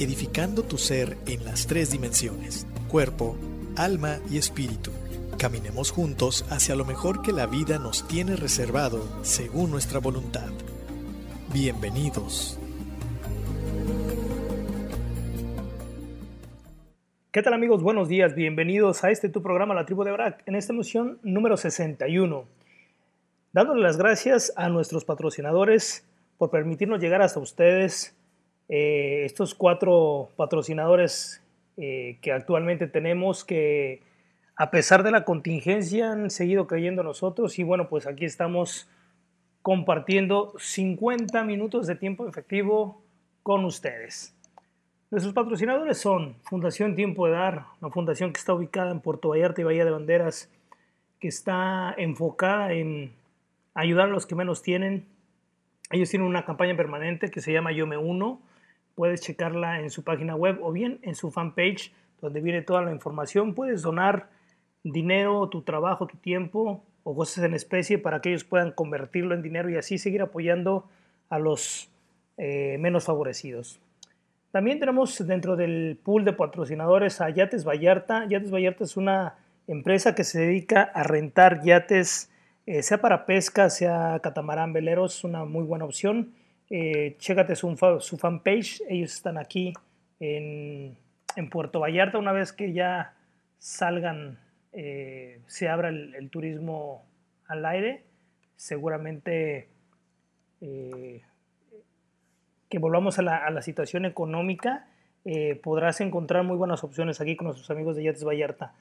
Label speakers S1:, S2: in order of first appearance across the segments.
S1: edificando tu ser en las tres dimensiones, cuerpo, alma y espíritu. Caminemos juntos hacia lo mejor que la vida nos tiene reservado según nuestra voluntad. Bienvenidos.
S2: ¿Qué tal amigos? Buenos días, bienvenidos a este tu programa La Tribu de Barak, en esta emisión número 61. Dándole las gracias a nuestros patrocinadores por permitirnos llegar hasta ustedes, eh, estos cuatro patrocinadores eh, que actualmente tenemos que a pesar de la contingencia han seguido creyendo en nosotros y bueno, pues aquí estamos compartiendo 50 minutos de tiempo efectivo con ustedes. Nuestros patrocinadores son Fundación Tiempo de Dar, una fundación que está ubicada en Puerto Vallarta y Bahía de Banderas, que está enfocada en ayudar a los que menos tienen. Ellos tienen una campaña permanente que se llama Yo Me Uno. Puedes checarla en su página web o bien en su fanpage, donde viene toda la información. Puedes donar dinero, tu trabajo, tu tiempo o cosas en especie para que ellos puedan convertirlo en dinero y así seguir apoyando a los eh, menos favorecidos. También tenemos dentro del pool de patrocinadores a Yates Vallarta. Yates Vallarta es una empresa que se dedica a rentar yates, eh, sea para pesca, sea catamarán, veleros, es una muy buena opción. Eh, chécate su, fanpage, ellos están aquí en, Puerto Vallarta. Una vez que ya salgan, eh, se abra el, el, turismo al aire, seguramente eh, que volvamos a la, a la situación económica, eh, podrás encontrar muy buenas opciones aquí con nuestros amigos de Yates Vallarta.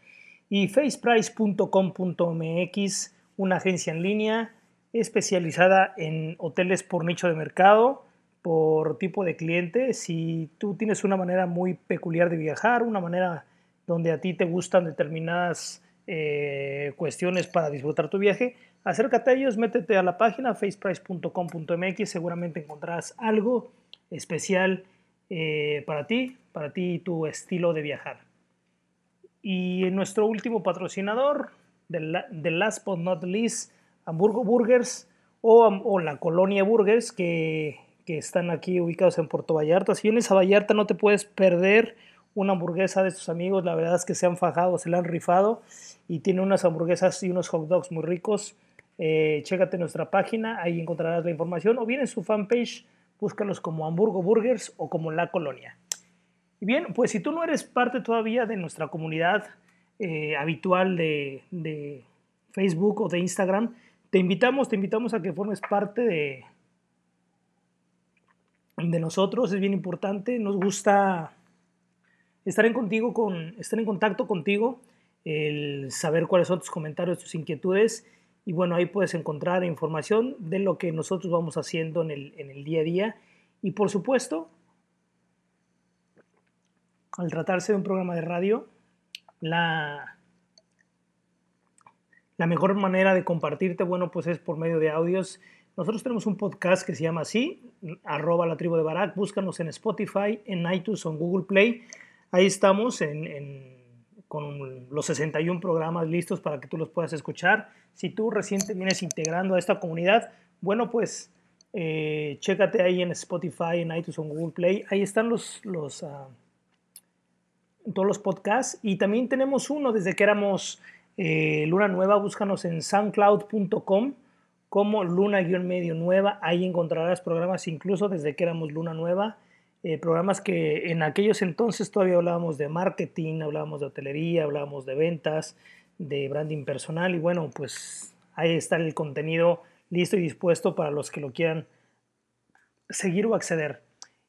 S2: Y faceprice.com.mx, una agencia en línea especializada en hoteles por nicho de mercado, por tipo de cliente. Si tú tienes una manera muy peculiar de viajar, una manera donde a ti te gustan determinadas eh, cuestiones para disfrutar tu viaje, acércate a ellos, métete a la página faceprice.com.mx, seguramente encontrarás algo especial eh, para ti, para ti y tu estilo de viajar. Y nuestro último patrocinador, de last but not least, Hamburgo Burgers o, la Colonia Burgers, que, que, están aquí ubicados en Puerto Vallarta. Si vienes a Vallarta no te puedes perder una hamburguesa de tus amigos, la verdad es que se han fajado, se la han rifado y tiene unas hamburguesas y unos hot dogs muy ricos. Eh, chécate nuestra página, ahí encontrarás la información o bien en su fanpage búscalos como Hamburgo Burgers o como La Colonia. Y bien, pues si tú no eres parte todavía de nuestra comunidad eh, habitual de, de, Facebook o de Instagram, te invitamos, te invitamos a que formes parte de, de nosotros, es bien importante, nos gusta estar en, contigo con, estar en contacto contigo, el saber cuáles son tus comentarios, tus inquietudes y bueno, ahí puedes encontrar información de lo que nosotros vamos haciendo en el, en el día a día. Y por supuesto, al tratarse de un programa de radio, la, la mejor manera de compartirte, bueno, pues es por medio de audios. Nosotros tenemos un podcast que se llama así, arroba la tribu de Barak, búscanos en Spotify, en iTunes o en Google Play. Ahí estamos con los 61 programas listos para que tú los puedas escuchar. Si tú recién vienes integrando a esta comunidad, bueno, pues eh, chécate ahí en Spotify, en iTunes o en Google Play. Ahí están los, uh, todos los podcasts. Y también tenemos uno desde que éramos eh, Luna Nueva. Búscanos en soundcloud.com como Luna-Medio Nueva. Ahí encontrarás programas incluso desde que éramos Luna Nueva. Eh, programas que en aquellos entonces todavía hablábamos de marketing, hablábamos de hotelería, hablábamos de ventas, de branding personal. Y bueno, pues ahí está el contenido listo y dispuesto para los que lo quieran seguir o acceder.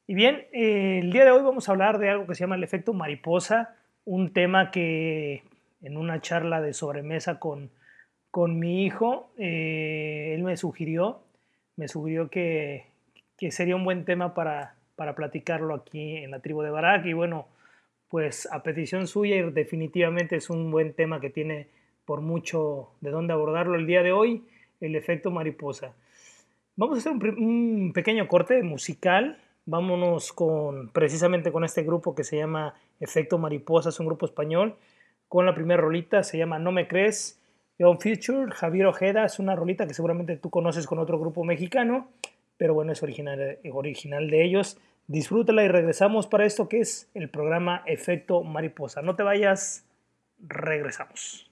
S2: Y bien, eh, el día de hoy vamos a hablar de algo que se llama el efecto mariposa, un tema que en una charla de sobremesa con, con mi hijo, eh, él me sugirió, me sugirió que, que, sería un buen tema para, para platicarlo aquí en la tribu de Barak. Y bueno, pues a petición suya definitivamente es un buen tema que tiene por mucho de dónde abordarlo el día de hoy el efecto mariposa. Vamos a hacer un, pequeño corte musical. Vámonos con precisamente con este grupo que se llama Efecto Mariposa, es un grupo español. Con la primera rolita se llama No Me Crees. Young Future, Javier Ojeda, es una rolita que seguramente tú conoces con otro grupo mexicano, pero bueno, es original, original de ellos. Disfrútala y regresamos para esto que es el programa Efecto Mariposa. No te vayas, regresamos.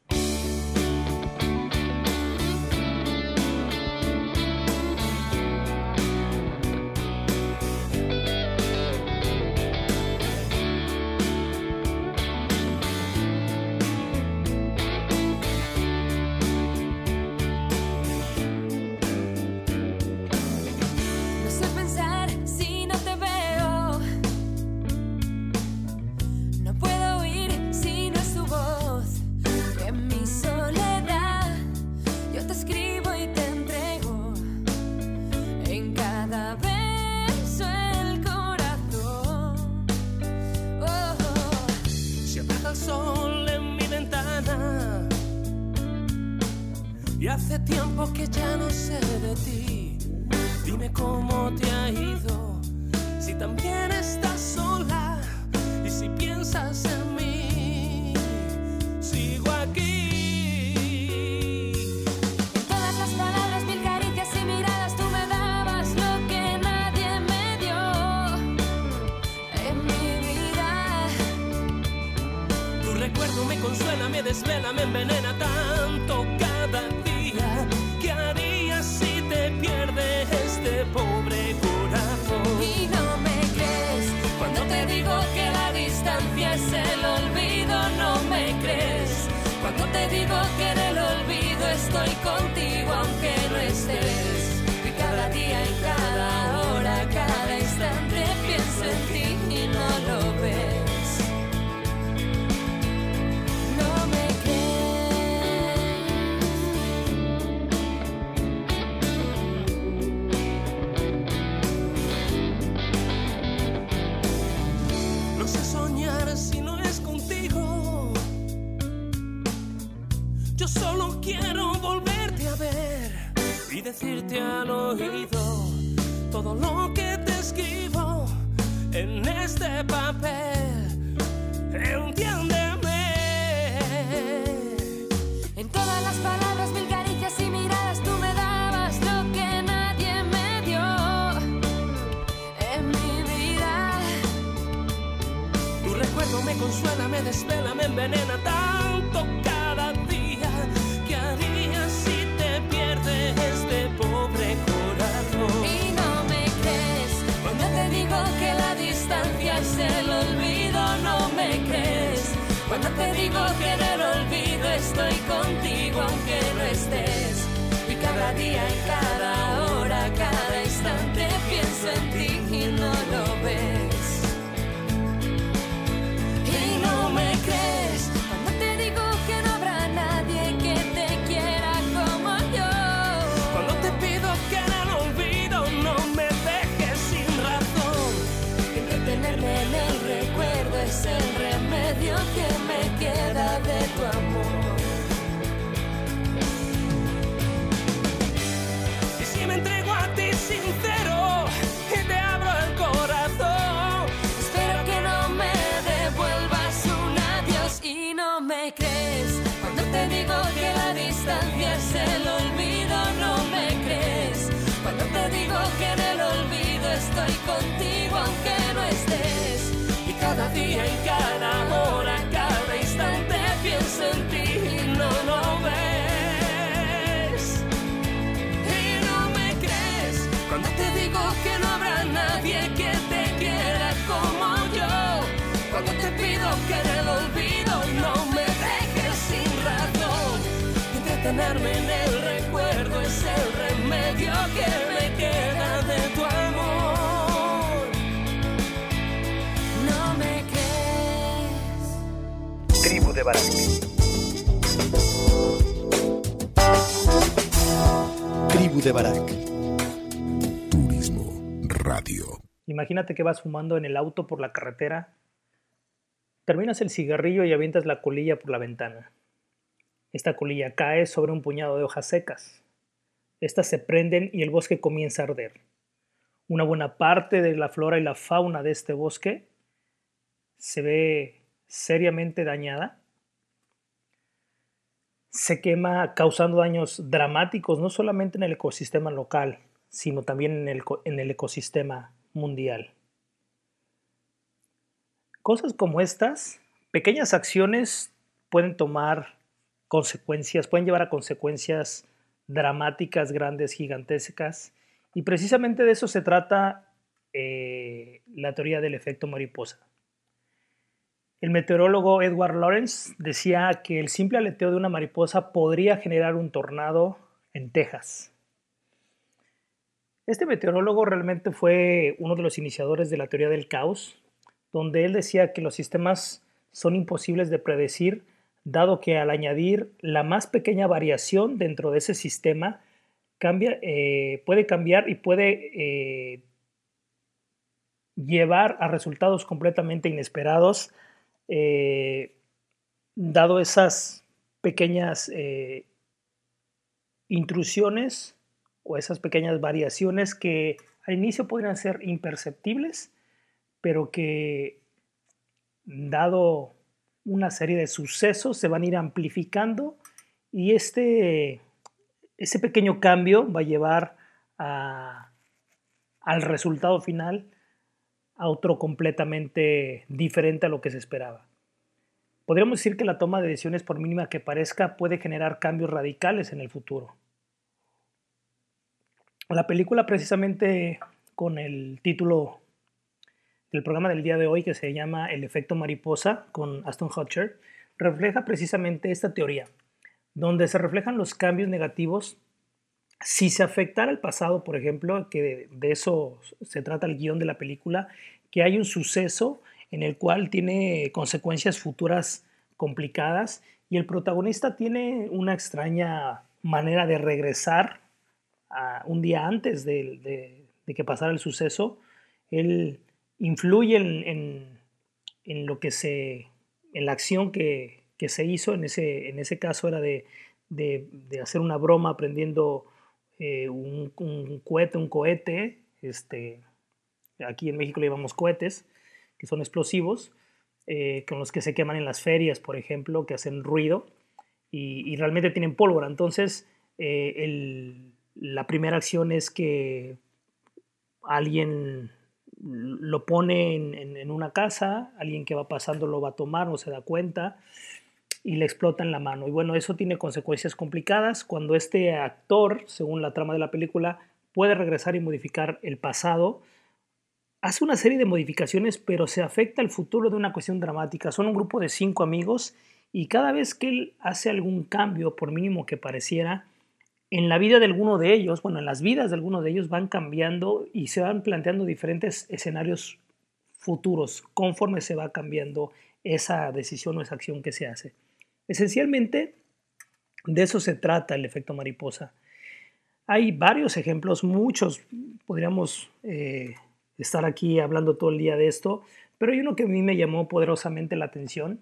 S3: Decirte al oído todo lo que te escribo en este papel. Entiéndeme.
S4: En todas las palabras, mil
S3: consuela, me desvela, me envenena tanto cada día que haría si te pierdes este pobre corazón.
S4: Y no me crees cuando te digo que la distancia es el olvido, no me crees. Cuando te digo que en el olvido estoy contigo aunque no estés. Y cada día, y cada hora, cada instante pienso contigo aunque no estés. Y cada día y cada hora, cada instante pienso en ti y no lo ves. Y no me crees cuando te digo que no habrá nadie que te quiera como yo. Cuando te pido que en el olvido no me dejes sin razón. Entretenerme en el recuerdo es el remedio que de.
S1: Tribu de Barak.
S5: Turismo Radio.
S2: Imagínate que vas fumando en el auto por la carretera, terminas el cigarrillo y avientas la colilla por la ventana. Esta colilla cae sobre un puñado de hojas secas. Estas se prenden y el bosque comienza a arder. Una buena parte de la flora y la fauna de este bosque se ve seriamente dañada. Se quema causando daños dramáticos no solamente en el ecosistema local, sino también en el, en el ecosistema mundial. Cosas como estas, pequeñas acciones pueden tomar consecuencias, pueden llevar a consecuencias dramáticas, grandes, gigantescas, y precisamente de eso se trata eh, la teoría del efecto mariposa. El meteorólogo Edward Lawrence decía que el simple aleteo de una mariposa podría generar un tornado en Texas. Este meteorólogo realmente fue uno de los iniciadores de la teoría del caos, donde él decía que los sistemas son imposibles de predecir, dado que al añadir la más pequeña variación dentro de ese sistema, eh, puede cambiar y puede eh, llevar a resultados completamente inesperados, eh, dado esas pequeñas eh, intrusiones o esas pequeñas variaciones que al inicio podrían ser imperceptibles, pero que dado una serie de sucesos se van a ir amplificando y este, ese pequeño cambio va a llevar al resultado final a otro completamente diferente a lo que se esperaba. Podríamos decir que la toma de decisiones, por mínima que parezca, puede generar cambios radicales en el futuro. La película precisamente con el título del programa del día de hoy que se llama El efecto mariposa con Aston Kutcher refleja precisamente esta teoría, donde se reflejan los cambios negativos si se afectara el pasado, por ejemplo, que de, eso se trata el guion de la película, que hay un suceso en el cual tiene consecuencias futuras complicadas y el protagonista tiene una extraña manera de regresar a un día antes de, que pasara el suceso. Él influye en, lo que se, en la acción que, se hizo, en ese, en ese caso era de hacer una broma aprendiendo eh, un, cohete, un cohete, este, aquí en México le llamamos cohetes, que son explosivos, eh, con los que se queman en las ferias, por ejemplo, que hacen ruido y, realmente tienen pólvora. Entonces, eh, la primera acción es que alguien lo pone en- en una casa, alguien que va pasando lo va a tomar, no se da cuenta y le explota en la mano. Y bueno, eso tiene consecuencias complicadas cuando este actor, según la trama de la película, puede regresar y modificar el pasado. Hace una serie de modificaciones, pero se afecta el futuro de una cuestión dramática. Son un grupo de cinco amigos y cada vez que él hace algún cambio, por mínimo que pareciera, en la vida de alguno de ellos, bueno, en las vidas de alguno de ellos van cambiando y se van planteando diferentes escenarios futuros conforme se va cambiando esa decisión o esa acción que se hace. Esencialmente, de eso se trata el efecto mariposa. Hay varios ejemplos, muchos, podríamos eh, estar aquí hablando todo el día de esto, pero hay uno que a mí me llamó poderosamente la atención.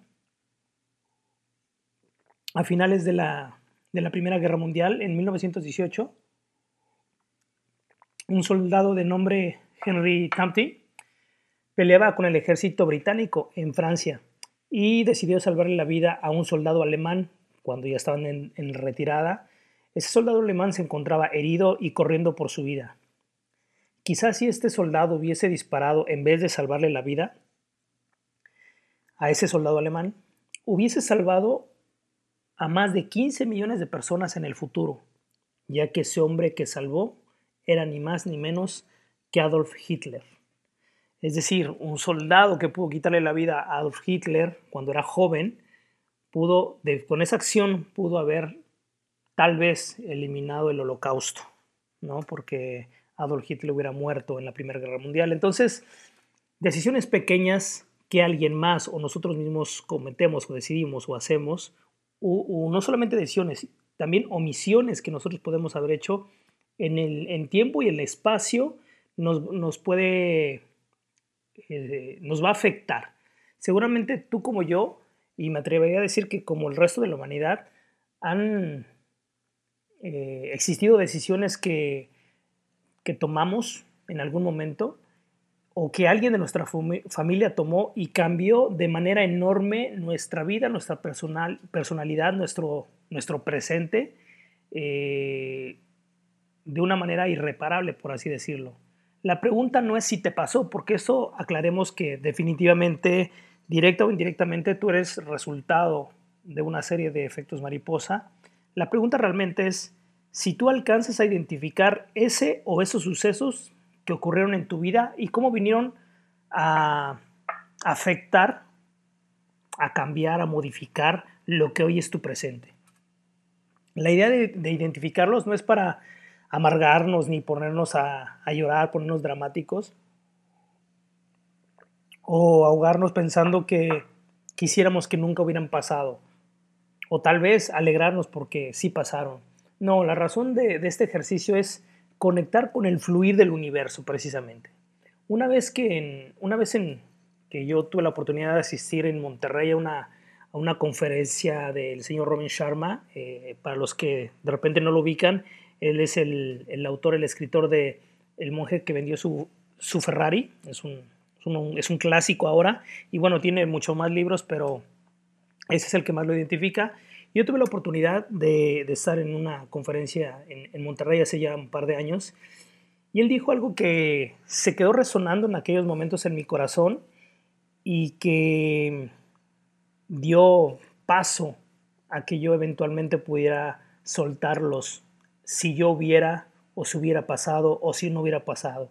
S2: A finales de la, de la Primera Guerra Mundial, en 1918, un soldado de nombre Henry Campty peleaba con el ejército británico en Francia y decidió salvarle la vida a un soldado alemán cuando ya estaban en, retirada Ese soldado alemán se encontraba herido y corriendo por su vida. Quizás si este soldado hubiese disparado en vez de salvarle la vida a ese soldado alemán, hubiese salvado a más de 15 millones de personas en el futuro, ya que ese hombre que salvó era ni más ni menos que Adolf Hitler. Es decir, un soldado que pudo quitarle la vida a Adolf Hitler cuando era joven, pudo, con esa acción pudo haber tal vez eliminado el holocausto, ¿no? Porque Adolf Hitler hubiera muerto en la Primera Guerra Mundial. Entonces, decisiones pequeñas que alguien más o nosotros mismos cometemos o decidimos o hacemos, o, no solamente decisiones, también omisiones que nosotros podemos haber hecho en el tiempo y el espacio, nos, puede, eh, nos va a afectar. Seguramente tú como yo, y me atrevería a decir que como el resto de la humanidad, han eh, existido decisiones que, que tomamos en algún momento o que alguien de nuestra familia tomó y cambió de manera enorme nuestra vida, nuestra personal, personalidad, nuestro, nuestro presente, eh, de una manera irreparable, por así decirlo. La pregunta no es si te pasó, porque eso aclaremos que definitivamente, directa o indirectamente, tú eres resultado de una serie de efectos mariposa. La pregunta realmente es si tú alcanzas a identificar ese o esos sucesos que ocurrieron en tu vida y cómo vinieron a afectar, a cambiar, a modificar lo que hoy es tu presente. La idea de, de identificarlos no es para amargarnos ni ponernos a, llorar, ponernos dramáticos o ahogarnos pensando que quisiéramos que nunca hubieran pasado o tal vez alegrarnos porque sí pasaron. No, la razón de, este ejercicio es conectar con el fluir del universo precisamente. Una vez que, una vez que yo tuve la oportunidad de asistir en Monterrey a una, a una conferencia del señor Robin Sharma, eh, para los que de repente no lo ubican, él es el, autor, el escritor de El monje que vendió su, Ferrari. Es un, es un, clásico ahora. Y bueno, tiene muchos más libros, pero ese es el que más lo identifica. Yo tuve la oportunidad de, estar en una conferencia en, en, Monterrey hace ya un par de años. Y él dijo algo que se quedó resonando en aquellos momentos en mi corazón y que dio paso a que yo eventualmente pudiera soltar los, si yo hubiera o si hubiera pasado o si no hubiera pasado.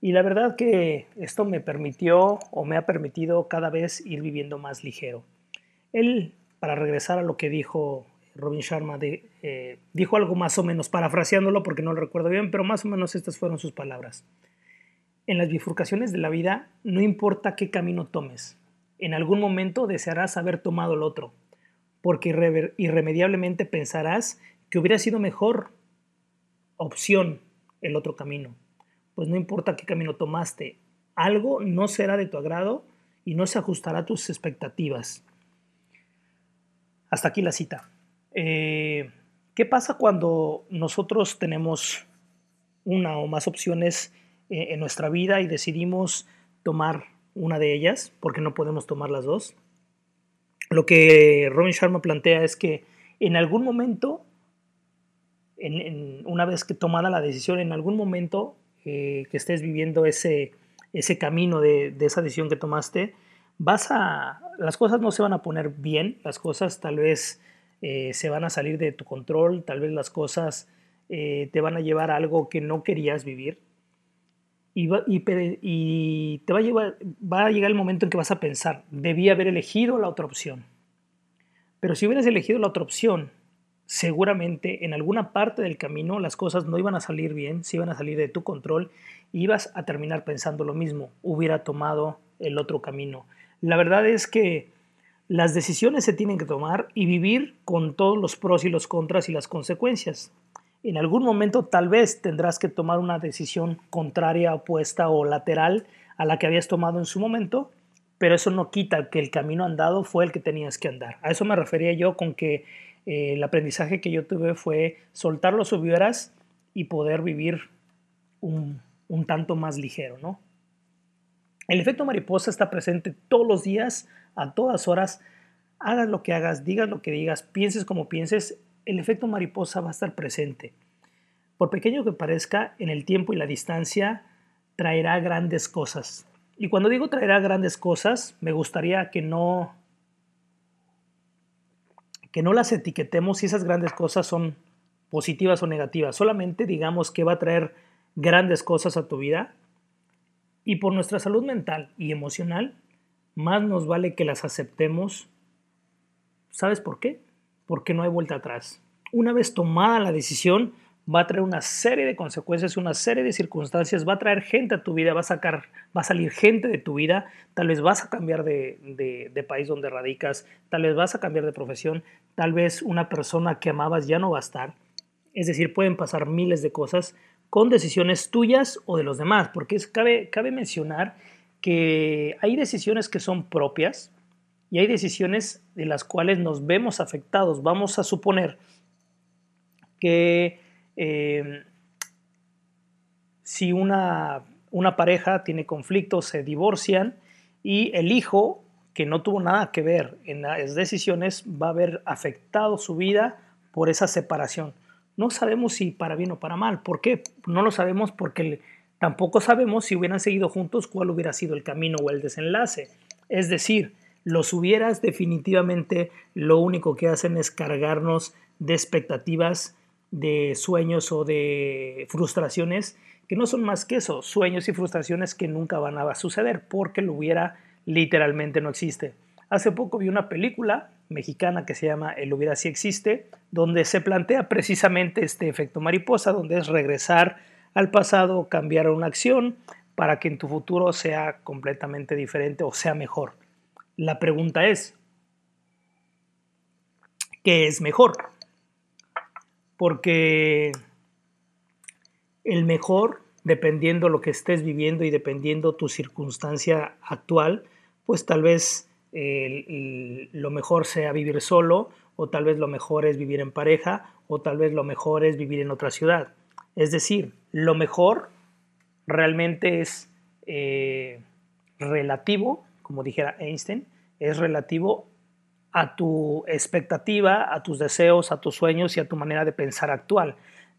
S2: Y la verdad que esto me permitió o me ha permitido cada vez ir viviendo más ligero. Él, para regresar a lo que dijo Robin Sharma, eh, dijo algo más o menos, parafraseándolo porque no lo recuerdo bien, pero más o menos estas fueron sus palabras. En las bifurcaciones de la vida no importa qué camino tomes, en algún momento desearás haber tomado el otro, porque irremediablemente pensarás que hubiera sido mejor opción el otro camino. Pues no importa qué camino tomaste, algo no será de tu agrado y no se ajustará a tus expectativas. Hasta aquí la cita. Eh, ¿Qué pasa cuando nosotros tenemos una o más opciones eh, en nuestra vida y decidimos tomar una de ellas porque no podemos tomar las dos? Lo que Robin Sharma plantea es que en algún momento una vez que tomada la decisión, en algún momento eh, que estés viviendo ese, ese camino de, esa decisión que tomaste, vas a, las cosas no se van a poner bien, las cosas tal vez eh, se van a salir de tu control, tal vez las cosas eh, te van a llevar a algo que no querías vivir. Y, te va a, va a llegar el momento en que vas a pensar, debí haber elegido la otra opción. Pero si hubieras elegido la otra opción seguramente en alguna parte del camino las cosas no iban a salir bien, se iban a salir de tu control y ibas a terminar pensando lo mismo, hubiera tomado el otro camino. La verdad es que las decisiones se tienen que tomar y vivir con todos los pros y los contras y las consecuencias. En algún momento tal vez tendrás que tomar una decisión contraria, opuesta o lateral a la que habías tomado en su momento, pero eso no quita que el camino andado fue el que tenías que andar. A eso me refería yo con que el aprendizaje que yo tuve fue soltar los hubieras y poder vivir un, tanto más ligero, ¿no? El efecto mariposa está presente todos los días, a todas horas, hagas lo que hagas, digas lo que digas, pienses como pienses, el efecto mariposa va a estar presente. Por pequeño que parezca, en el tiempo y la distancia traerá grandes cosas. Y cuando digo traerá grandes cosas, me gustaría que no que no las etiquetemos si esas grandes cosas son positivas o negativas. Solamente digamos que va a traer grandes cosas a tu vida. Y por nuestra salud mental y emocional, más nos vale que las aceptemos. ¿Sabes por qué? Porque no hay vuelta atrás. Una vez tomada la decisión, va a traer una serie de consecuencias, una serie de circunstancias, va a traer gente a tu vida, va a sacar, va a salir gente de tu vida, tal vez vas a cambiar de, de, país donde radicas, tal vez vas a cambiar de profesión, tal vez una persona que amabas ya no va a estar. Es decir, pueden pasar miles de cosas con decisiones tuyas o de los demás, porque cabe, cabe mencionar que hay decisiones que son propias y hay decisiones de las cuales nos vemos afectados. Vamos a suponer que Em, si una, una pareja tiene conflictos, se divorcian y el hijo, que no tuvo nada que ver en las decisiones, va a haber afectado su vida por esa separación. No sabemos si para bien o para mal. ¿Por qué? No lo sabemos porque tampoco sabemos si hubieran seguido juntos cuál hubiera sido el camino o el desenlace. Es decir, los hubieras definitivamente lo único que hacen es cargarnos de expectativas de sueños o de frustraciones que no son más que eso, sueños y frustraciones que nunca van a suceder porque lo hubiera literalmente no existe. Hace poco vi una película mexicana que se llama El hubiera si existe, donde se plantea precisamente este efecto mariposa, donde es regresar al pasado, cambiar una acción para que en tu futuro sea completamente diferente o sea mejor. La pregunta es, ¿qué es mejor? Porque el mejor, dependiendo lo que estés viviendo y dependiendo tu circunstancia actual, pues tal vez lo mejor sea vivir solo, o tal vez lo mejor es vivir en pareja, o tal vez lo mejor es vivir en otra ciudad. Es decir, lo mejor realmente es eh, relativo, como dijera Einstein, es relativo a tu expectativa, a tus deseos, a tus sueños y a tu manera de pensar actual.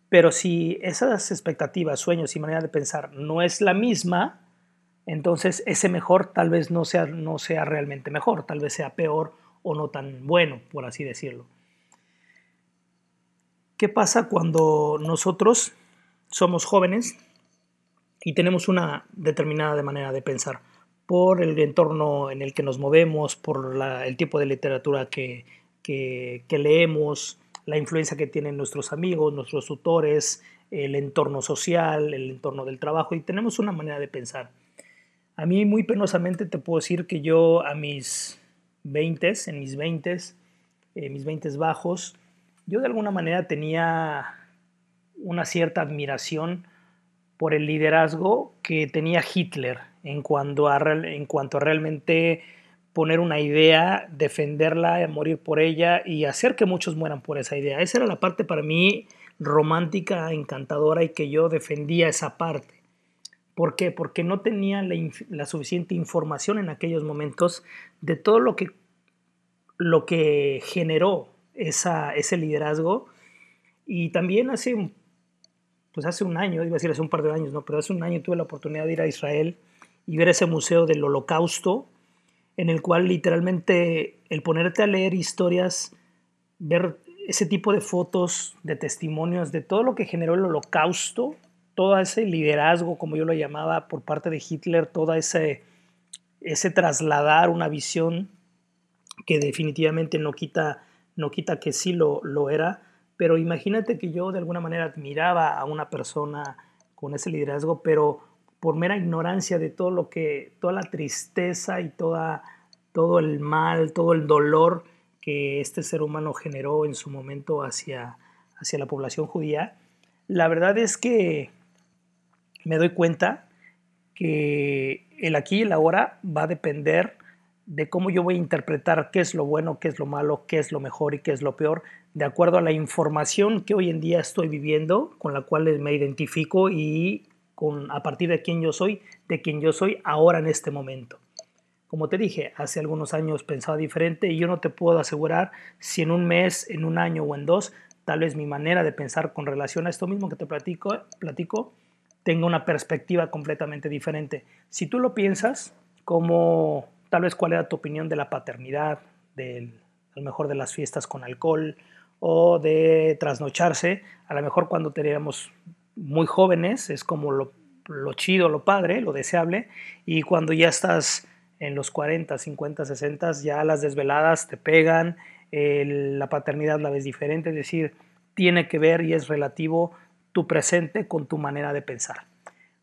S2: Pero si esas expectativas, sueños y manera de pensar no es la misma, entonces ese mejor tal vez no sea, no sea realmente mejor, tal vez sea peor o no tan bueno, por así decirlo. ¿Qué pasa cuando nosotros somos jóvenes y tenemos una determinada manera de pensar? Por el entorno en el que nos movemos, por el tipo de literatura que, leemos, la influencia que tienen nuestros amigos, nuestros tutores, el entorno social, el entorno del trabajo, y tenemos una manera de pensar. A mí muy penosamente te puedo decir que yo a mis 20, en mis 20, eh, mis 20 bajos, yo de alguna manera tenía una cierta admiración por el liderazgo que tenía Hitler en cuanto a, en cuanto a realmente poner una idea, defenderla, morir por ella y hacer que muchos mueran por esa idea. Esa era la parte para mí romántica, encantadora y que yo defendía esa parte. ¿Por qué? Porque no tenía la, suficiente información en aquellos momentos de todo lo que, lo que generó esa, ese liderazgo. Y también hace, pues hace un año, iba a decir hace un par de años, no, pero hace un año tuve la oportunidad de ir a Israel y ver ese museo del holocausto, en el cual literalmente el ponerte a leer historias, ver ese tipo de fotos, de testimonios de todo lo que generó el holocausto, todo ese liderazgo, como yo lo llamaba, por parte de Hitler, todo ese, ese trasladar una visión que definitivamente no quita, no quita que sí lo, lo era, pero imagínate que yo de alguna manera admiraba a una persona con ese liderazgo, pero por mera ignorancia de todo lo que, toda la tristeza y toda, todo el mal, todo el dolor que este ser humano generó en su momento hacia, hacia la población judía, la verdad es que me doy cuenta que el aquí y el ahora va a depender de cómo yo voy a interpretar qué es lo bueno, qué es lo malo, qué es lo mejor y qué es lo peor, de acuerdo a la información que hoy en día estoy viviendo, con la cual me identifico y con, a partir de quién yo soy, de quién yo soy ahora en este momento. Como te dije, hace algunos años pensaba diferente y yo no te puedo asegurar si en un mes, en un año o en dos tal vez mi manera de pensar con relación a esto mismo que te platico, platico tenga una perspectiva completamente diferente. Si tú lo piensas, como tal vez cuál era tu opinión de la paternidad, del, a lo mejor de las fiestas con alcohol o de trasnocharse, a lo mejor cuando teníamos muy jóvenes es como lo, chido, lo padre, lo deseable, y cuando ya estás en los 40, 50, 60, ya las desveladas te pegan, la paternidad la ves diferente, es decir, tiene que ver y es relativo tu presente con tu manera de pensar.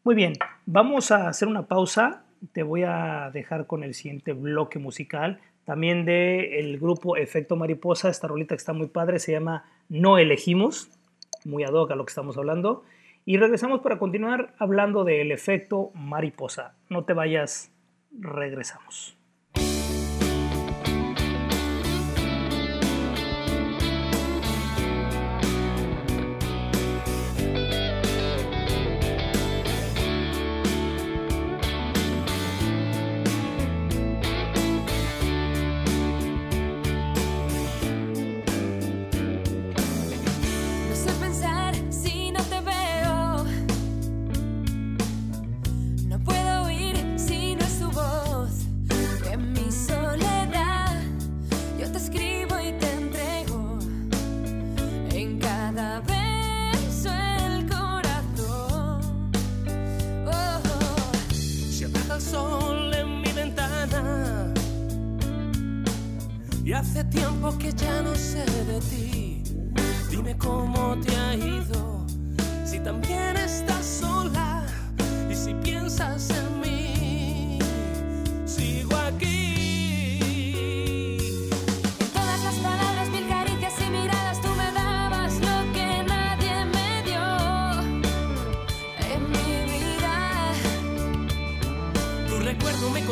S2: Muy bien, vamos a hacer una pausa. Te voy a dejar con el siguiente bloque musical, también del grupo Efecto Mariposa. Esta rolita que está muy padre se llama No Elegimos, muy ad hoc a lo que estamos hablando. Y regresamos para continuar hablando del efecto mariposa. No te vayas, regresamos.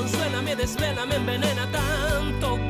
S3: consuela, me
S5: desvela, me envenena tanto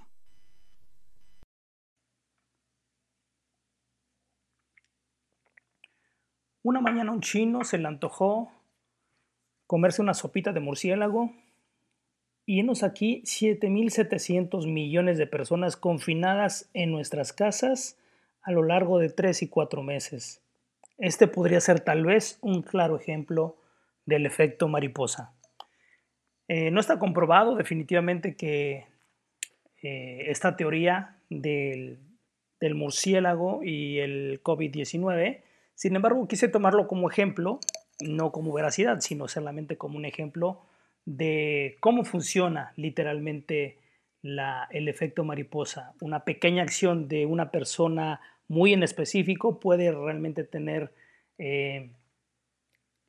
S2: Una mañana un chino se le antojó comerse una sopita de murciélago y enos aquí 7.700 millones de personas confinadas en nuestras casas a lo largo de 3 y 4 meses. Este podría ser tal vez un claro ejemplo del efecto mariposa. Eh, no está comprobado definitivamente que eh, esta teoría del, del murciélago y el COVID-19 sin embargo, quise tomarlo como ejemplo, no como veracidad, sino solamente como un ejemplo de cómo funciona literalmente el efecto mariposa. Una pequeña acción de una persona muy en específico puede realmente tener eh,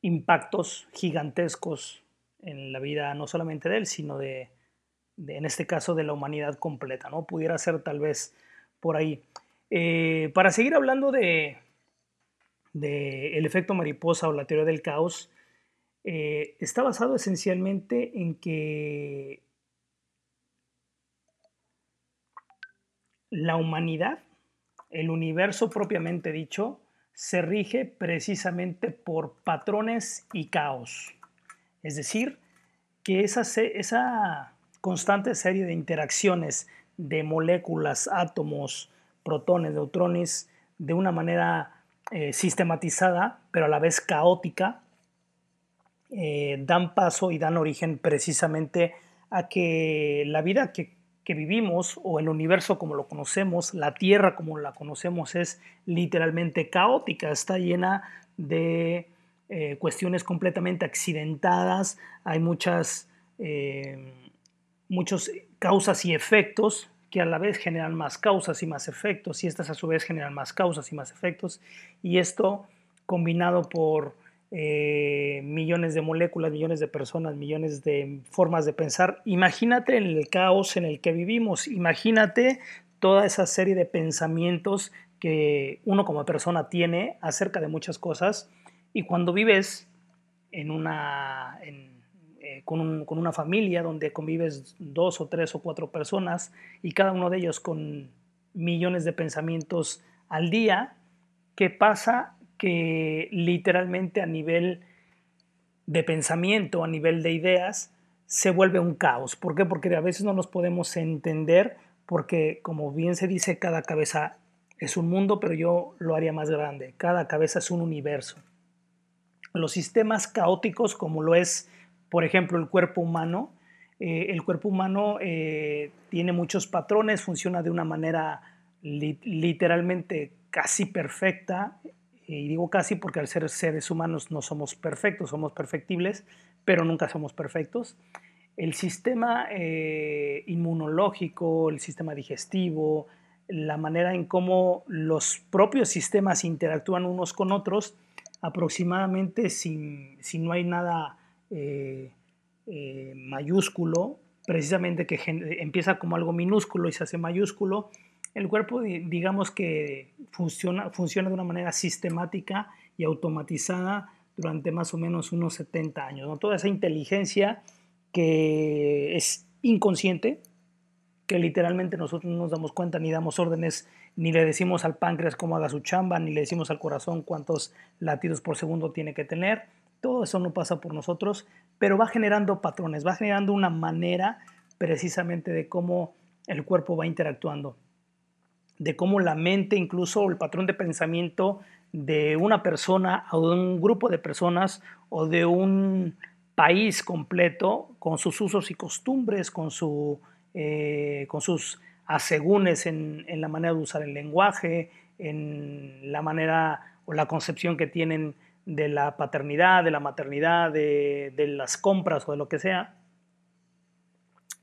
S2: impactos gigantescos en la vida no solamente de él, sino de, en este caso, de la humanidad completa. ¿no? Pudiera ser tal vez por ahí. Eh, para seguir hablando de, del efecto mariposa o la teoría del caos eh, está basado esencialmente en que la humanidad, el universo propiamente dicho, se rige precisamente por patrones y caos. Es decir, que esa, esa constante serie de interacciones de moléculas, átomos, protones, neutrones, de una manera eh, sistematizada, pero a la vez caótica, eh, dan paso y dan origen precisamente a que la vida que, vivimos o el universo como lo conocemos, la Tierra como la conocemos es literalmente caótica, está llena de eh, cuestiones completamente accidentadas, hay muchas, muchos causas y efectos que a la vez generan más causas y más efectos, y estas a su vez generan más causas y más efectos, y esto combinado por eh, millones de moléculas, millones de personas, millones de formas de pensar. Imagínate el caos en el que vivimos, imagínate toda esa serie de pensamientos que uno como persona tiene acerca de muchas cosas, y cuando vives en una... Eh, con, una familia donde convives dos o tres o cuatro personas y cada uno de ellos con millones de pensamientos al día, ¿qué pasa? Que literalmente a nivel de pensamiento, a nivel de ideas, se vuelve un caos. ¿Por qué? Porque a veces no nos podemos entender porque, como bien se dice, cada cabeza es un mundo, pero yo lo haría más grande. Cada cabeza es un universo. Los sistemas caóticos, como lo es por ejemplo, el cuerpo humano. Eh, el cuerpo humano eh, tiene muchos patrones, funciona de una manera literalmente casi perfecta, y digo casi porque al ser seres humanos no somos perfectos, somos perfectibles, pero nunca somos perfectos. El sistema eh, inmunológico, el sistema digestivo, la manera en cómo los propios sistemas interactúan unos con otros, aproximadamente si, si no hay nada eh, eh, mayúsculo, precisamente que empieza como algo minúsculo y se hace mayúsculo, el cuerpo digamos que funciona, funciona de una manera sistemática y automatizada durante más o menos unos 70 años. Toda esa inteligencia que es inconsciente, que literalmente nosotros no nos damos cuenta ni damos órdenes, ni le decimos al páncreas cómo haga su chamba, ni le decimos al corazón cuántos latidos por segundo tiene que tener. Todo eso no pasa por nosotros, pero va generando patrones, va generando una manera precisamente de cómo el cuerpo va interactuando, de cómo la mente, incluso el patrón de pensamiento de una persona o de un grupo de personas o de un país completo, con sus usos y costumbres, con, su, eh, con sus asegúnes en, en la manera de usar el lenguaje, en la manera o la concepción que tienen de la paternidad, de la maternidad, de, las compras o de lo que sea,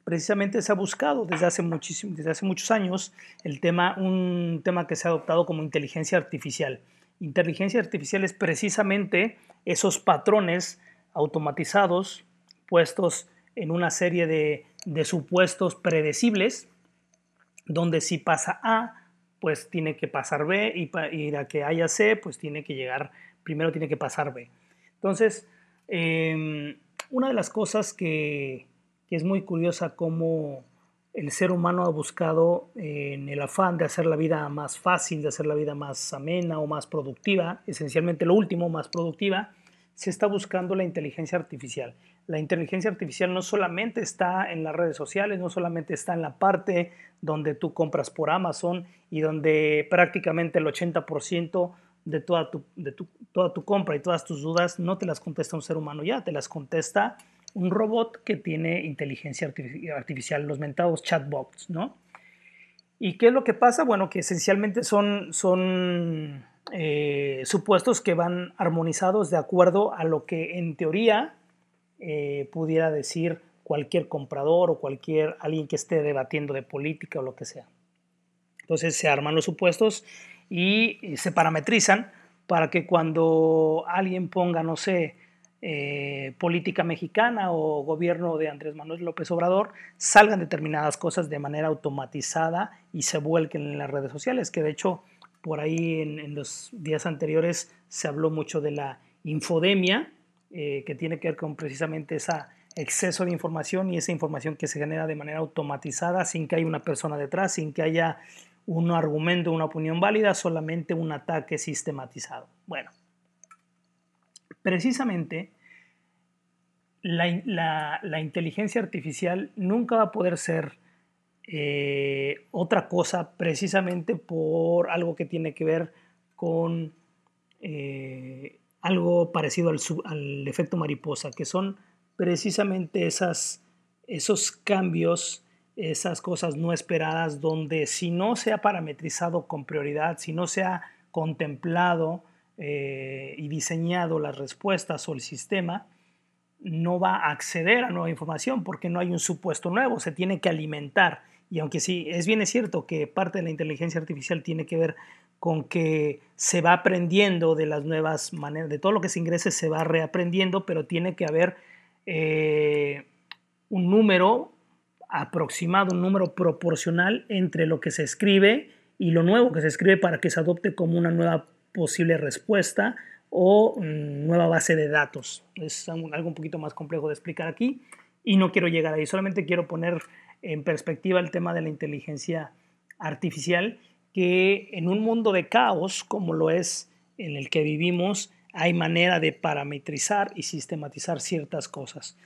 S2: precisamente se ha buscado desde hace, muchísimo, desde hace muchos años el tema, un tema que se ha adoptado como inteligencia artificial. Inteligencia artificial es precisamente esos patrones automatizados puestos en una serie de, de supuestos predecibles, donde si pasa A, pues tiene que pasar B y para que haya C, pues tiene que llegar primero tiene que pasar B. Entonces, em, una de las cosas que, es muy curiosa como el ser humano ha buscado en el afán de hacer la vida más fácil, de hacer la vida más amena o más productiva, esencialmente lo último, más productiva, se está buscando la inteligencia artificial. La inteligencia artificial no solamente está en las redes sociales, no solamente está en la parte donde tú compras por Amazon y donde prácticamente el 80% de toda tu, de toda tu compra y todas tus dudas no te las contesta un ser humano ya, te las contesta un robot que tiene inteligencia artificial, los mentados chatbots, ¿no? ¿Y qué es lo que pasa? Bueno, que esencialmente son, son eh, supuestos que van armonizados de acuerdo a lo que en teoría eh, pudiera decir cualquier comprador o cualquier alguien que esté debatiendo de política o lo que sea. Entonces se arman los supuestos y se parametrizan para que cuando alguien ponga, no sé, eh, política mexicana o gobierno de Andrés Manuel López Obrador, salgan determinadas cosas de manera automatizada y se vuelquen en las redes sociales, que de hecho por ahí en, los días anteriores se habló mucho de la infodemia, eh, que tiene que ver con precisamente ese exceso de información y esa información que se genera de manera automatizada sin que haya una persona detrás, sin que haya un argumento, una opinión válida, solamente un ataque sistematizado. Bueno, precisamente la, inteligencia artificial nunca va a poder ser eh, otra cosa precisamente por algo que tiene que ver con eh, algo parecido al, al, efecto mariposa, que son precisamente esas, esos cambios esas cosas no esperadas donde si no se ha parametrizado con prioridad, si no se ha contemplado eh, y diseñado las respuestas o el sistema, no va a acceder a nueva información porque no hay un supuesto nuevo, se tiene que alimentar. Y aunque sí, es bien es cierto que parte de la inteligencia artificial tiene que ver con que se va aprendiendo de las nuevas maneras, de todo lo que se ingrese se va reaprendiendo, pero tiene que haber eh, un número aproximado, un número proporcional entre lo que se escribe y lo nuevo que se escribe para que se adopte como una nueva posible respuesta o mm, nueva base de datos. Es algo un poquito más complejo de explicar aquí y no quiero llegar ahí, solamente quiero poner en perspectiva el tema de la inteligencia artificial, que en un mundo de caos como lo es en el que vivimos, hay manera de parametrizar y sistematizar ciertas cosas.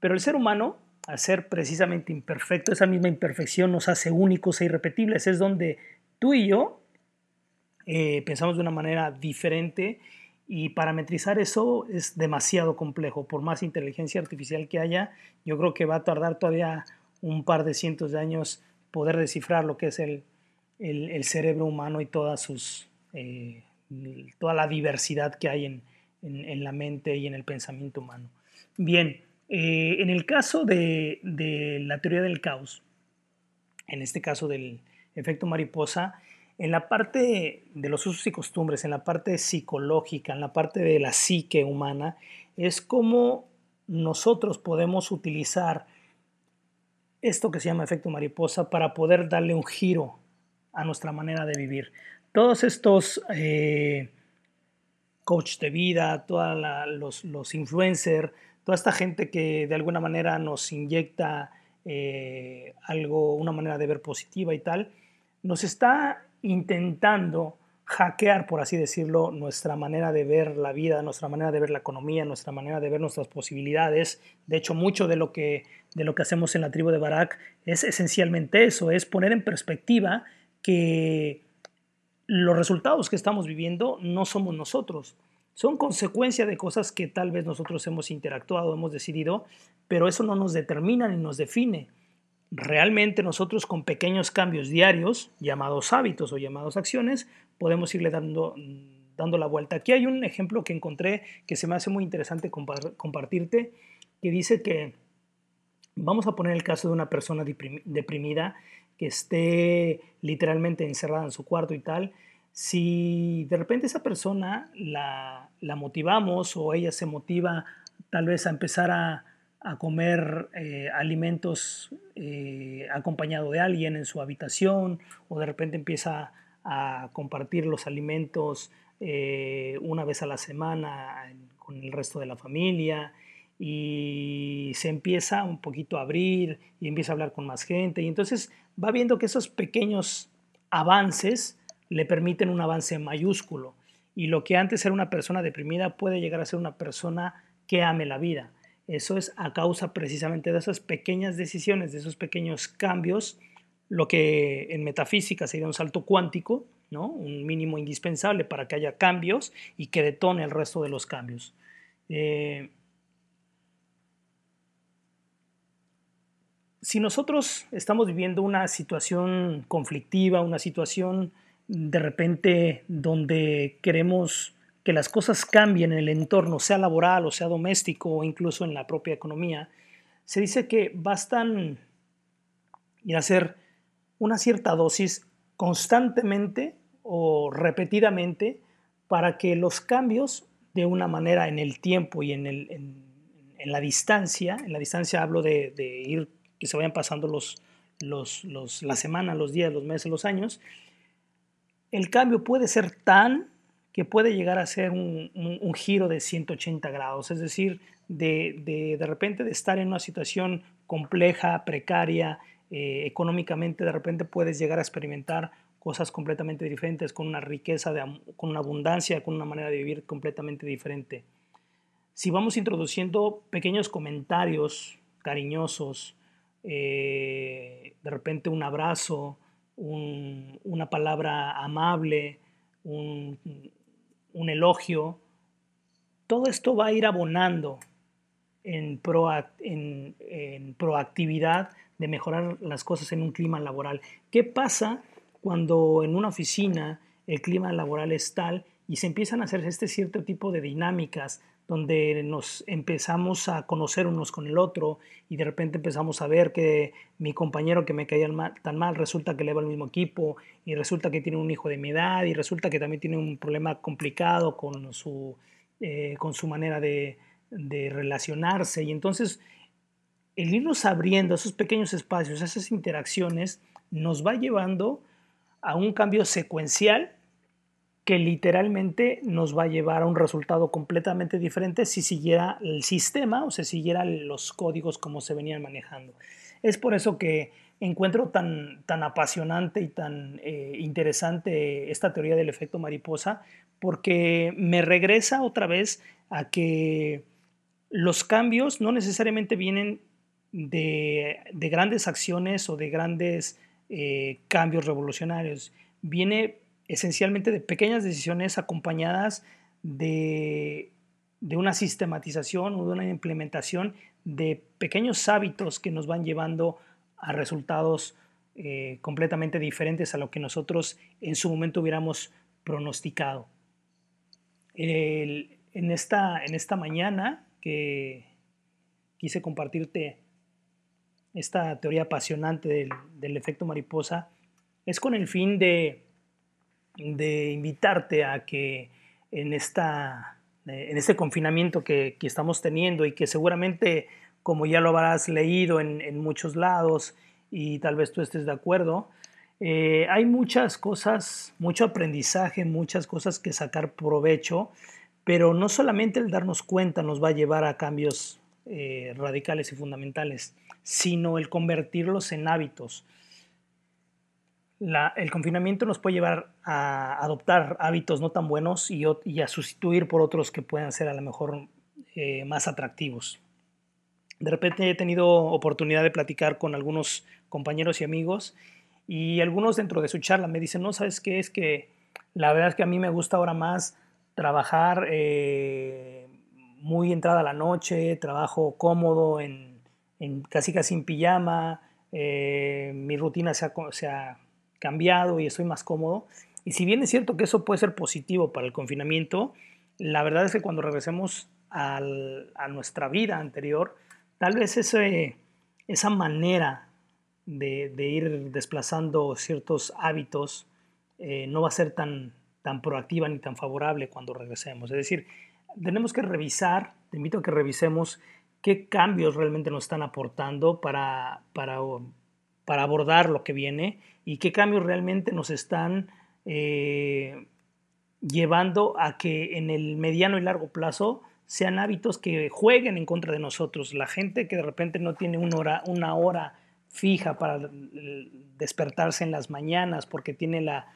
S2: Pero el ser humano a ser precisamente imperfecto, esa misma imperfección nos hace únicos e irrepetibles. Es donde tú y yo eh, pensamos de una manera diferente y parametrizar eso es demasiado complejo. Por más inteligencia artificial que haya, yo creo que va a tardar todavía un par de cientos de años poder descifrar lo que es el, cerebro humano y eh, toda la diversidad que hay en, en la mente y en el pensamiento humano. Bien, eh, en el caso de, la teoría del caos, en este caso del efecto mariposa, en la parte de los usos y costumbres, en la parte psicológica, en la parte de la psique humana, es como nosotros podemos utilizar esto que se llama efecto mariposa para poder darle un giro a nuestra manera de vivir. Todos estos eh, coach de vida, todos los influencers, toda esta gente que de alguna manera nos inyecta eh, algo, una manera de ver positiva y tal, nos está intentando hackear, por así decirlo, nuestra manera de ver la vida, nuestra manera de ver la economía, nuestra manera de ver nuestras posibilidades. De hecho, mucho de lo que, de lo que hacemos en la tribu de Barak es esencialmente eso, es poner en perspectiva que los resultados que estamos viviendo no somos nosotros, son consecuencia de cosas que tal vez nosotros hemos interactuado, hemos decidido, pero eso no nos determina ni nos define. Realmente nosotros con pequeños cambios diarios, llamados hábitos o llamados acciones, podemos irle dando, dando la vuelta. Aquí hay un ejemplo que encontré que se me hace muy interesante compartirte, que dice que vamos a poner el caso de una persona deprimida que esté literalmente encerrada en su cuarto y tal, si de repente esa persona la, motivamos o ella se motiva tal vez a empezar a, comer eh, alimentos eh, acompañado de alguien en su habitación o de repente empieza a compartir los alimentos eh, una vez a la semana con el resto de la familia y se empieza un poquito a abrir y empieza a hablar con más gente. Y entonces va viendo que esos pequeños avances le permiten un avance mayúsculo y lo que antes era una persona deprimida puede llegar a ser una persona que ame la vida. Eso es a causa precisamente de esas pequeñas decisiones, de esos pequeños cambios, lo que en metafísica sería un salto cuántico, ¿no? un mínimo indispensable para que haya cambios y que detone el resto de los cambios. Eh, si nosotros estamos viviendo una situación conflictiva, una situación de repente donde queremos que las cosas cambien en el entorno, sea laboral o sea doméstico o incluso en la propia economía, se dice que bastan y hacer una cierta dosis constantemente o repetidamente para que los cambios de una manera en el tiempo y en, el, en, la distancia, en la distancia hablo de, de, ir, que se vayan pasando los, los, los, la semana, los días, los meses, los años, el cambio puede ser tan que puede llegar a ser un, giro de 180 grados, es decir, de, de, repente de estar en una situación compleja, precaria, eh, económicamente, de repente puedes llegar a experimentar cosas completamente diferentes, con una riqueza, con una abundancia, con una manera de vivir completamente diferente. Si vamos introduciendo pequeños comentarios cariñosos, eh, de repente un abrazo, una palabra amable, un, elogio, todo esto va a ir abonando en, proactividad de mejorar las cosas en un clima laboral. ¿Qué pasa cuando en una oficina el clima laboral es tal y se empiezan a hacer este cierto tipo de dinámicas donde nos empezamos a conocer unos con el otro y de repente empezamos a ver que mi compañero que me caía tan mal resulta que le va al mismo equipo y resulta que tiene un hijo de mi edad y resulta que también tiene un problema complicado con su, eh, con su manera de, de relacionarse. Y entonces el irnos abriendo esos pequeños espacios, esas interacciones, nos va llevando a un cambio secuencial que literalmente nos va a llevar a un resultado completamente diferente si siguiera el sistema o se siguiera los códigos como se venían manejando. Es por eso que encuentro tan, tan apasionante y tan eh, interesante esta teoría del efecto mariposa, porque me regresa otra vez a que los cambios no necesariamente vienen de, grandes acciones o de grandes eh, cambios revolucionarios, viene esencialmente de pequeñas decisiones acompañadas de, una sistematización o de una implementación de pequeños hábitos que nos van llevando a resultados eh, completamente diferentes a lo que nosotros en su momento hubiéramos pronosticado. en, esta, en esta mañana que quise compartirte esta teoría apasionante del efecto mariposa, es con el fin de de invitarte a que en, esta, eh, en este confinamiento que, estamos teniendo y que seguramente, como ya lo habrás leído en, muchos lados y tal vez tú estés de acuerdo, eh, hay muchas cosas, mucho aprendizaje, muchas cosas que sacar provecho, pero no solamente el darnos cuenta nos va a llevar a cambios eh, radicales y fundamentales, sino el convertirlos en hábitos. El confinamiento nos puede llevar a adoptar hábitos no tan buenos y, a sustituir por otros que puedan ser a lo mejor eh, más atractivos. De repente he tenido oportunidad de platicar con algunos compañeros y amigos y algunos dentro de su charla me dicen, no, ¿sabes qué? Es que la verdad es que a mí me gusta ahora más trabajar eh, muy entrada la noche, trabajo cómodo, en, casi casi en pijama, eh, mi rutina se ha, cambiado y estoy más cómodo. Y si bien es cierto que eso puede ser positivo para el confinamiento, la verdad es que cuando regresemos a nuestra vida anterior, tal vez ese, esa manera de, ir desplazando ciertos hábitos eh, no va a ser tan, tan proactiva ni tan favorable cuando regresemos. Es decir, tenemos que revisar, te invito a que revisemos qué cambios realmente nos están aportando para, para, para abordar lo que viene y qué cambios realmente nos están eh, llevando a que en el mediano y largo plazo sean hábitos que jueguen en contra de nosotros. La gente que de repente no tiene una hora, una hora fija para despertarse en las mañanas porque tiene la,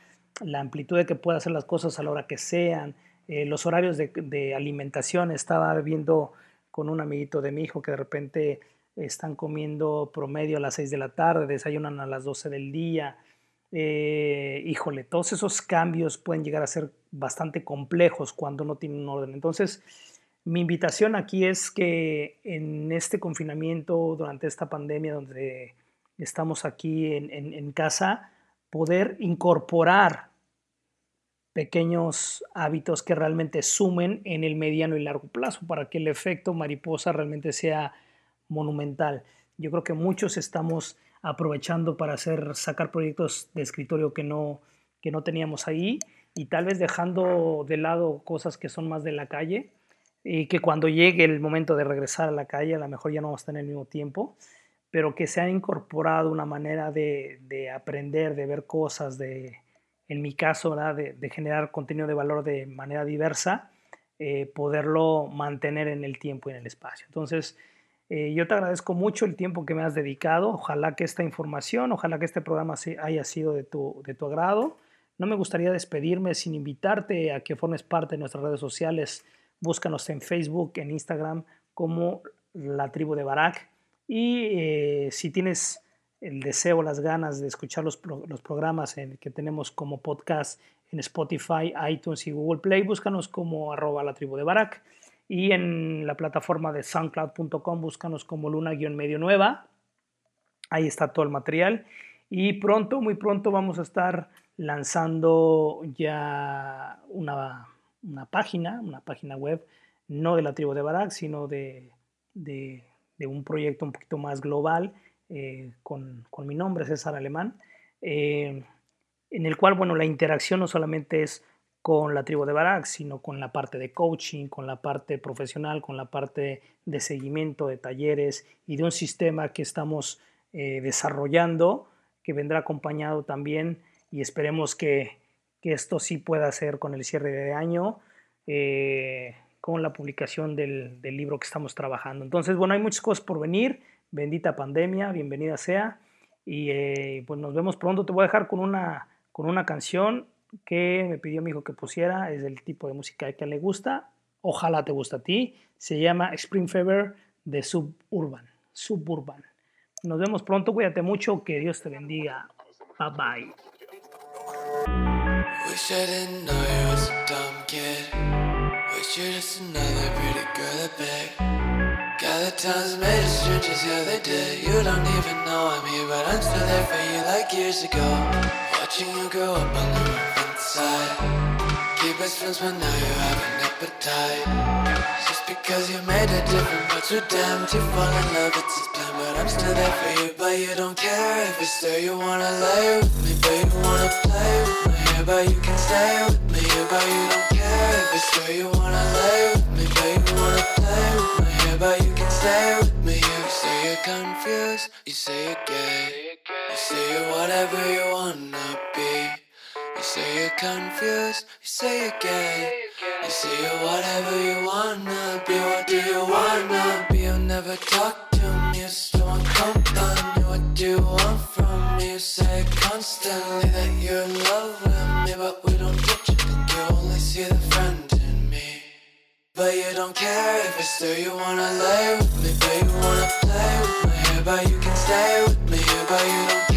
S2: amplitud de que puede hacer las cosas a la hora que sean, eh, los horarios de, alimentación. Estaba viendo con un amiguito de mi hijo que de repente están comiendo promedio a las 6 de la tarde, desayunan a las 12 del día. Eh, híjole, todos esos cambios pueden llegar a ser bastante complejos cuando no tienen un orden. Entonces, mi invitación aquí es que en este confinamiento, durante esta pandemia donde estamos aquí en, casa, poder incorporar pequeños hábitos que realmente sumen en el mediano y largo plazo para que el efecto mariposa realmente sea monumental. Yo creo que muchos estamos aprovechando para hacer, sacar proyectos de escritorio que no, que no teníamos ahí y tal vez dejando de lado cosas que son más de la calle y que cuando llegue el momento de regresar a la calle, a lo mejor ya no vamos a tener el mismo tiempo, pero que se ha incorporado una manera de, aprender, de ver cosas, de, en mi caso, de, generar contenido de valor de manera diversa, eh, poderlo mantener en el tiempo y en el espacio. Entonces, eh, yo te agradezco mucho el tiempo que me has dedicado. Ojalá que esta información, ojalá que este programa haya sido de tu, de tu agrado. No me gustaría despedirme sin invitarte a que formes parte de nuestras redes sociales Búscanos en Facebook, en Instagram como la tribu de Barak. Y eh, si tienes el deseo, las ganas de escuchar los, programas en, que tenemos como podcast en Spotify, iTunes y Google Play, búscanos como arroba la tribu de Barak. Y en la plataforma de soundcloud.com, búscanos como luna-medio nueva. Ahí está todo el material. Y pronto, muy pronto, vamos a estar lanzando ya una una página, una página web, no de la tribu de Barak, sino de, un proyecto un poquito más global eh, con, mi nombre, César Alemán, eh, en el cual, bueno, la interacción no solamente es con la tribu de Barak, sino con la parte de coaching, con la parte profesional, con la parte de seguimiento de talleres y de un sistema que estamos eh, desarrollando, que vendrá acompañado también y esperemos que que esto sí pueda ser con el cierre de año, eh, con la publicación del, libro que estamos trabajando. Entonces, bueno, hay muchas cosas por venir. Bendita pandemia, bienvenida sea. Y eh, pues nos vemos pronto. Te voy a dejar con una, con una canción que me pidió mi hijo que pusiera. Es del tipo de música que le gusta. Ojalá te guste a ti. Se llama Spring Fever de Suburban. Suburban. Nos vemos pronto. Cuídate mucho. Que Dios te bendiga. Bye bye.
S6: Wish I know you was a dumb kid. Wish you're just another pretty girl at. Got the times made of strangers, yeah they did. You don't even know I'm here, but I'm still there for you like years ago. Watching you grow up on the rough Keep best friends, but now you have an appetite. Just because you made a difference, but too damn to fall in love, it's just plan. But I'm still there for you, but you don't care if it's there. You wanna lay with me, but you wanna play with me but you can stay with me but you don't care if it's true you wanna lay with me but you wanna play with me but you can stay with me You say you're confused, you say you're gay You say you're whatever you wanna be You say you're confused, you say gay You say you're whatever you wanna be What do you wanna be? You never talk to me you still want company. What do you want from me? You say constantly that you're in love with me, but we don't get you. Think you only see the friend in me. But you don't care if it's there. You wanna lay with me, but you wanna play with hair, but you can stay with me but you don't care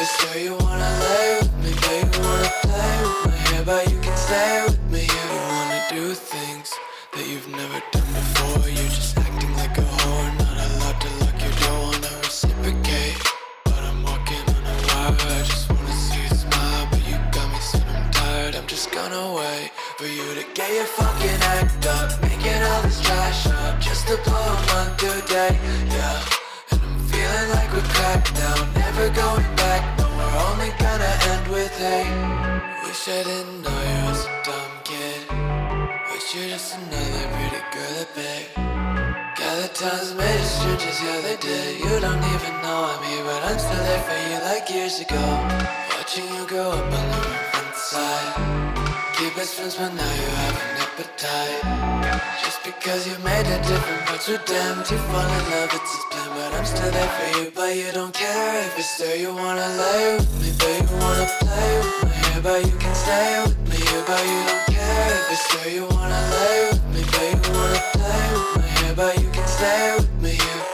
S6: it's there. You wanna lay with me, you wanna play with my hair, but you can stay with me here. You wanna do things that you've never done before. You're just acting like a whore, not allowed to lock your door. Wanna reciprocate, but I'm walking on a wire. I just wanna see you smile, but you got me so I'm tired. I'm just gonna wait for you to get your fucking act up, making all this trash up just to blow a month today. Yeah, and I'm feeling like we're cracked now, never going back. We're only gonna end with hate. Wish I didn't know you was a dumb kid. Wish you're just another pretty girl at beg. the times made us strangers, yeah they did. You don't even know I'm here, but I'm still there for you like years ago. Watching you grow up on the front side. Keep best friends, but now you have an appetite. Just because you made a different but you're damned. You fall in love, it's a but I'm still there for you. But you don't care if it's there. You wanna lay with me, you wanna play with me hair, but you can stay with me here. But you don't care if it's there. You wanna lay with me, you wanna play with me hair, but you can stay with me here.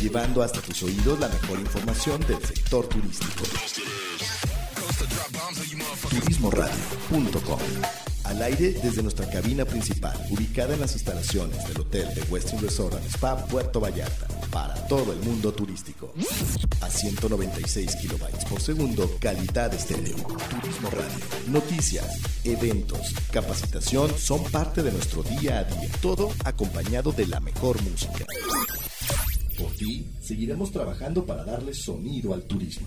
S5: Llevando hasta tus oídos la mejor información del sector turístico. Turismoradio.com Al aire desde nuestra cabina principal, ubicada en las instalaciones del Hotel de Westin Resort and Spa Puerto Vallarta, para todo el mundo turístico. A 196 kilobytes por segundo, calidad estéreo. Turismo Radio. Noticias, eventos, capacitación son parte de nuestro día a día. Todo acompañado de la mejor música. Por ti, seguiremos trabajando para darle sonido al turismo.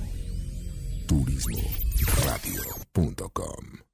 S5: Turismoradio.com